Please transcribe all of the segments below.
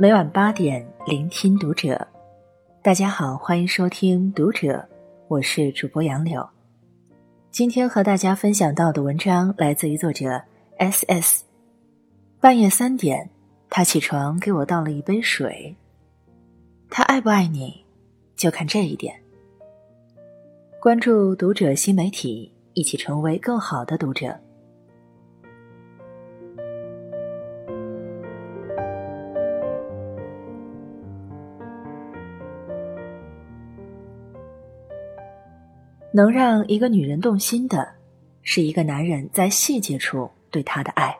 每晚八点，聆听读者。大家好，欢迎收听《读者》，我是主播杨柳。今天和大家分享到的文章来自于作者 S S。半夜三点，他起床给我倒了一杯水。他爱不爱你，就看这一点。关注《读者》新媒体，一起成为更好的读者。能让一个女人动心的，是一个男人在细节处对她的爱；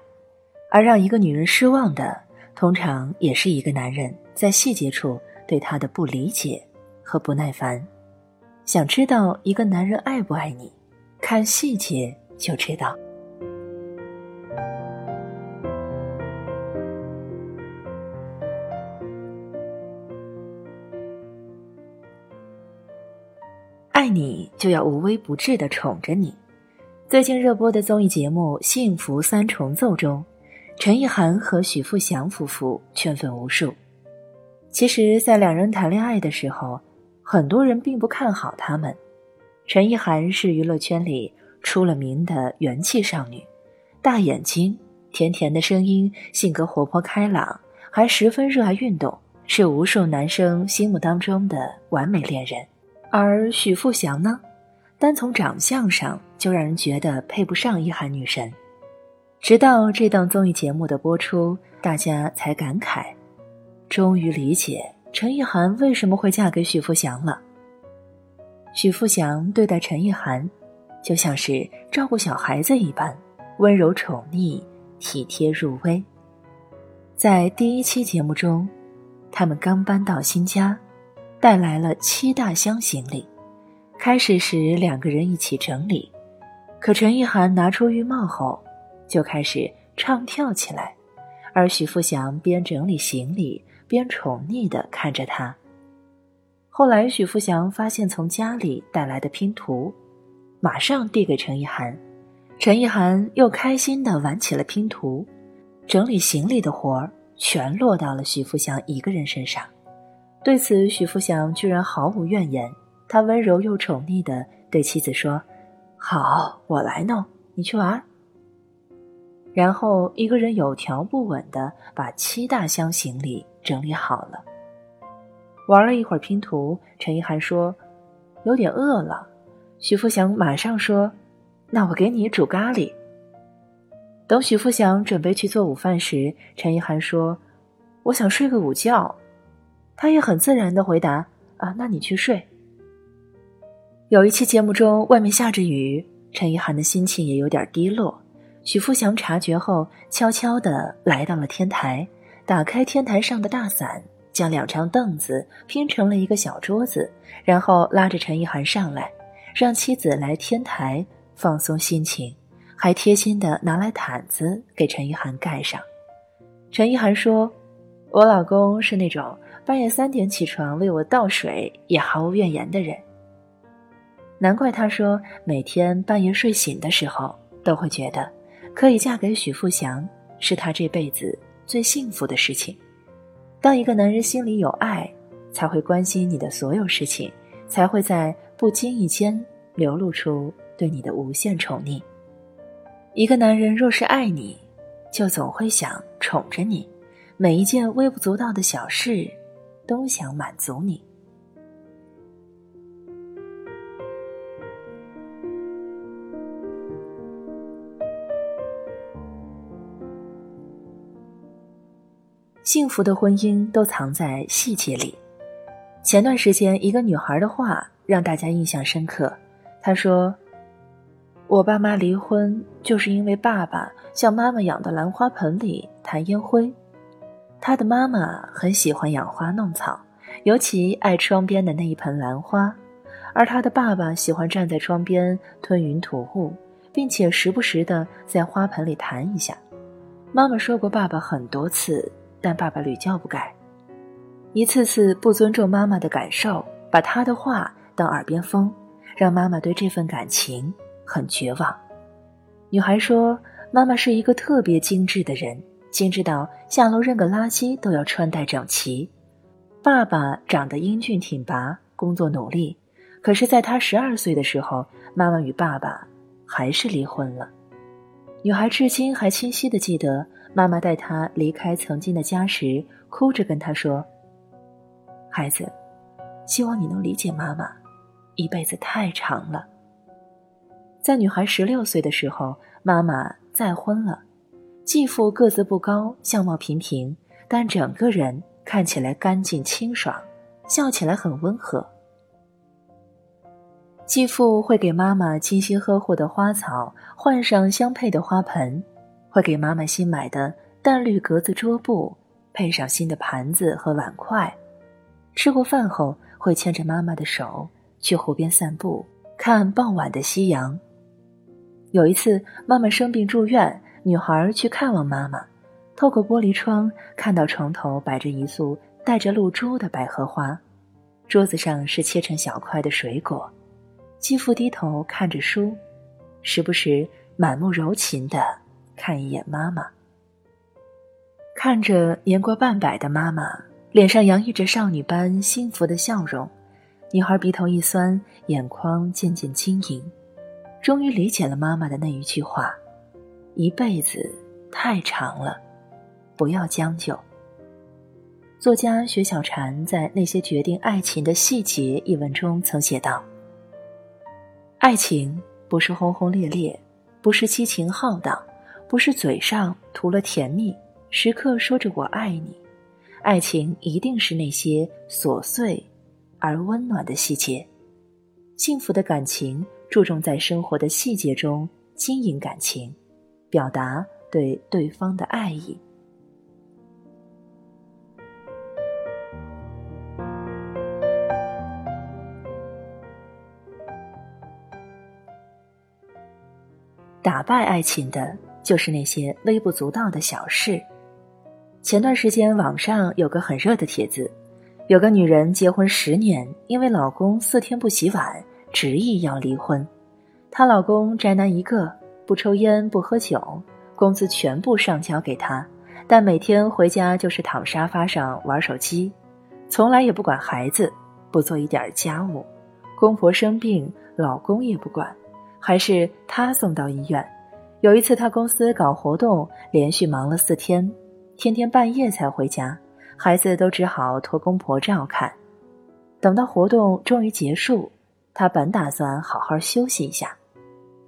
而让一个女人失望的，通常也是一个男人在细节处对她的不理解和不耐烦。想知道一个男人爱不爱你，看细节就知道。爱你就要无微不至的宠着你。最近热播的综艺节目《幸福三重奏》中，陈意涵和许富祥夫妇圈粉无数。其实，在两人谈恋爱的时候，很多人并不看好他们。陈意涵是娱乐圈里出了名的元气少女，大眼睛，甜甜的声音，性格活泼开朗，还十分热爱运动，是无数男生心目当中的完美恋人。而许富祥呢，单从长相上就让人觉得配不上一涵女神。直到这档综艺节目的播出，大家才感慨，终于理解陈意涵为什么会嫁给许富祥了。许富祥对待陈意涵，就像是照顾小孩子一般，温柔宠溺，体贴入微。在第一期节目中，他们刚搬到新家。带来了七大箱行李。开始时两个人一起整理，可陈意涵拿出浴帽后，就开始唱跳起来，而许富祥边整理行李边宠溺地看着他。后来许富祥发现从家里带来的拼图，马上递给陈意涵，陈意涵又开心地玩起了拼图，整理行李的活儿全落到了许富祥一个人身上。对此，许富祥居然毫无怨言。他温柔又宠溺的对妻子说：“好，我来弄，你去玩。”然后一个人有条不紊的把七大箱行李整理好了。玩了一会儿拼图，陈意涵说：“有点饿了。”许富祥马上说：“那我给你煮咖喱。”等许富祥准备去做午饭时，陈意涵说：“我想睡个午觉。”他也很自然的回答：“啊，那你去睡。”有一期节目中，外面下着雨，陈意涵的心情也有点低落。许富祥察觉后，悄悄的来到了天台，打开天台上的大伞，将两张凳子拼成了一个小桌子，然后拉着陈意涵上来，让妻子来天台放松心情，还贴心的拿来毯子给陈意涵盖上。陈意涵说：“我老公是那种。”半夜三点起床为我倒水也毫无怨言的人，难怪他说每天半夜睡醒的时候都会觉得可以嫁给许富祥是他这辈子最幸福的事情。当一个男人心里有爱，才会关心你的所有事情，才会在不经意间流露出对你的无限宠溺。一个男人若是爱你，就总会想宠着你，每一件微不足道的小事。都想满足你。幸福的婚姻都藏在细节里。前段时间，一个女孩的话让大家印象深刻。她说：“我爸妈离婚，就是因为爸爸向妈妈养的兰花盆里弹烟灰。”他的妈妈很喜欢养花弄草，尤其爱窗边的那一盆兰花，而他的爸爸喜欢站在窗边吞云吐雾，并且时不时的在花盆里弹一下。妈妈说过爸爸很多次，但爸爸屡教不改，一次次不尊重妈妈的感受，把他的话当耳边风，让妈妈对这份感情很绝望。女孩说：“妈妈是一个特别精致的人。”心知道下楼扔个垃圾都要穿戴整齐。爸爸长得英俊挺拔，工作努力，可是，在他十二岁的时候，妈妈与爸爸还是离婚了。女孩至今还清晰的记得，妈妈带她离开曾经的家时，哭着跟她说：“孩子，希望你能理解妈妈，一辈子太长了。”在女孩十六岁的时候，妈妈再婚了。继父个子不高，相貌平平，但整个人看起来干净清爽，笑起来很温和。继父会给妈妈精心呵护的花草换上相配的花盆，会给妈妈新买的淡绿格子桌布配上新的盘子和碗筷。吃过饭后，会牵着妈妈的手去湖边散步，看傍晚的夕阳。有一次，妈妈生病住院。女孩去看望妈妈，透过玻璃窗看到床头摆着一束带着露珠的百合花，桌子上是切成小块的水果。继父低头看着书，时不时满目柔情的看一眼妈妈。看着年过半百的妈妈，脸上洋溢着少女般幸福的笑容，女孩鼻头一酸，眼眶渐渐晶莹，终于理解了妈妈的那一句话。一辈子太长了，不要将就。作家薛小婵在《那些决定爱情的细节》一文中曾写道：“爱情不是轰轰烈烈，不是激情浩荡，不是嘴上涂了甜蜜，时刻说着我爱你。爱情一定是那些琐碎而温暖的细节。幸福的感情注重在生活的细节中经营感情。”表达对对方的爱意。打败爱情的，就是那些微不足道的小事。前段时间，网上有个很热的帖子，有个女人结婚十年，因为老公四天不洗碗，执意要离婚。她老公宅男一个。不抽烟，不喝酒，工资全部上交给他，但每天回家就是躺沙发上玩手机，从来也不管孩子，不做一点家务。公婆生病，老公也不管，还是他送到医院。有一次，他公司搞活动，连续忙了四天，天天半夜才回家，孩子都只好托公婆照看。等到活动终于结束，他本打算好好休息一下，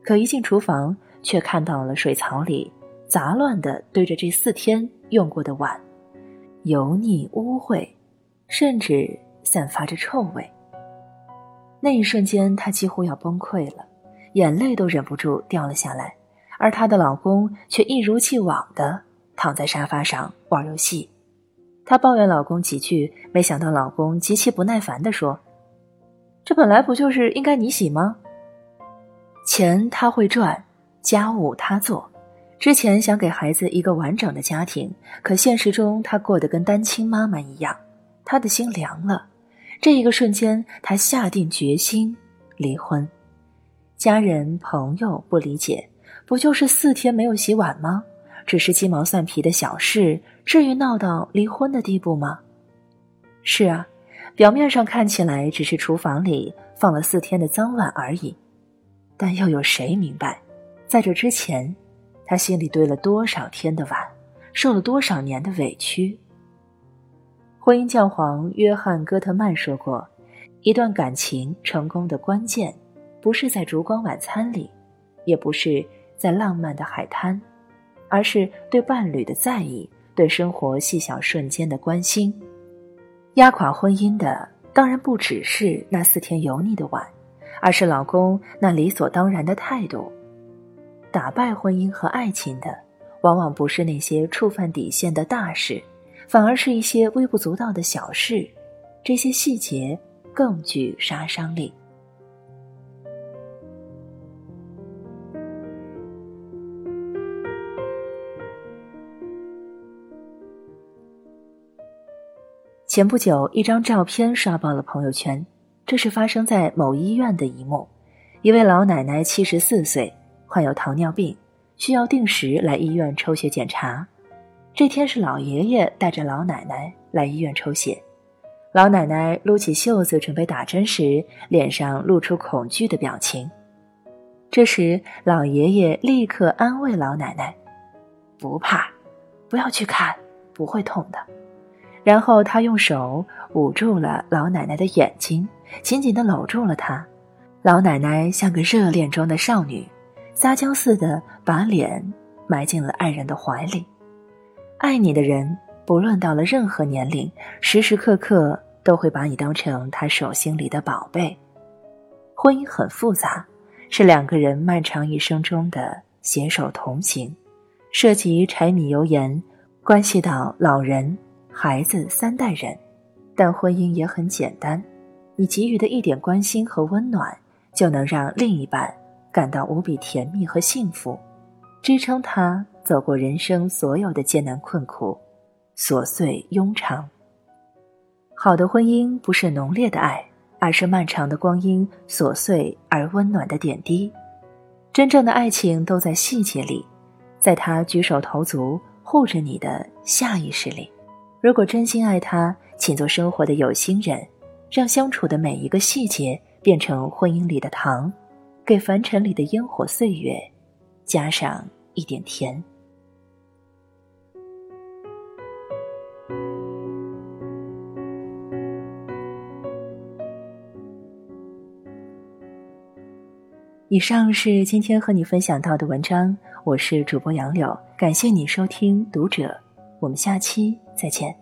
可一进厨房。却看到了水槽里杂乱的堆着这四天用过的碗，油腻污秽，甚至散发着臭味。那一瞬间，她几乎要崩溃了，眼泪都忍不住掉了下来。而她的老公却一如既往的躺在沙发上玩游戏。她抱怨老公几句，没想到老公极其不耐烦地说：“这本来不就是应该你洗吗？钱他会赚。”家务他做，之前想给孩子一个完整的家庭，可现实中他过得跟单亲妈妈一样，他的心凉了。这一个瞬间，他下定决心离婚。家人朋友不理解，不就是四天没有洗碗吗？只是鸡毛蒜皮的小事，至于闹到离婚的地步吗？是啊，表面上看起来只是厨房里放了四天的脏碗而已，但又有谁明白？在这之前，他心里堆了多少天的碗，受了多少年的委屈。婚姻教皇约翰·戈特曼说过：“一段感情成功的关键，不是在烛光晚餐里，也不是在浪漫的海滩，而是对伴侣的在意，对生活细小瞬间的关心。压垮婚姻的，当然不只是那四天油腻的碗，而是老公那理所当然的态度。”打败婚姻和爱情的，往往不是那些触犯底线的大事，反而是一些微不足道的小事。这些细节更具杀伤力。前不久，一张照片刷爆了朋友圈，这是发生在某医院的一幕。一位老奶奶，七十四岁。患有糖尿病，需要定时来医院抽血检查。这天是老爷爷带着老奶奶来医院抽血，老奶奶撸起袖子准备打针时，脸上露出恐惧的表情。这时，老爷爷立刻安慰老奶奶：“不怕，不要去看，不会痛的。”然后他用手捂住了老奶奶的眼睛，紧紧地搂住了她。老奶奶像个热恋中的少女，撒娇似的把脸埋进了爱人的怀里。爱你的人，不论到了任何年龄，时时刻刻都会把你当成他手心里的宝贝。婚姻很复杂，是两个人漫长一生中的携手同行，涉及柴米油盐，关系到老人、孩子三代人。但婚姻也很简单，你给予的一点关心和温暖，就能让另一半感到无比甜蜜和幸福，支撑他。走过人生所有的艰难困苦，琐碎庸常。好的婚姻不是浓烈的爱，而是漫长的光阴，琐碎而温暖的点滴。真正的爱情都在细节里，在他举手投足、护着你的下意识里。如果真心爱他，请做生活的有心人，让相处的每一个细节变成婚姻里的糖，给凡尘里的烟火岁月加上一点甜。以上是今天和你分享到的文章，我是主播杨柳，感谢你收听读者，我们下期再见。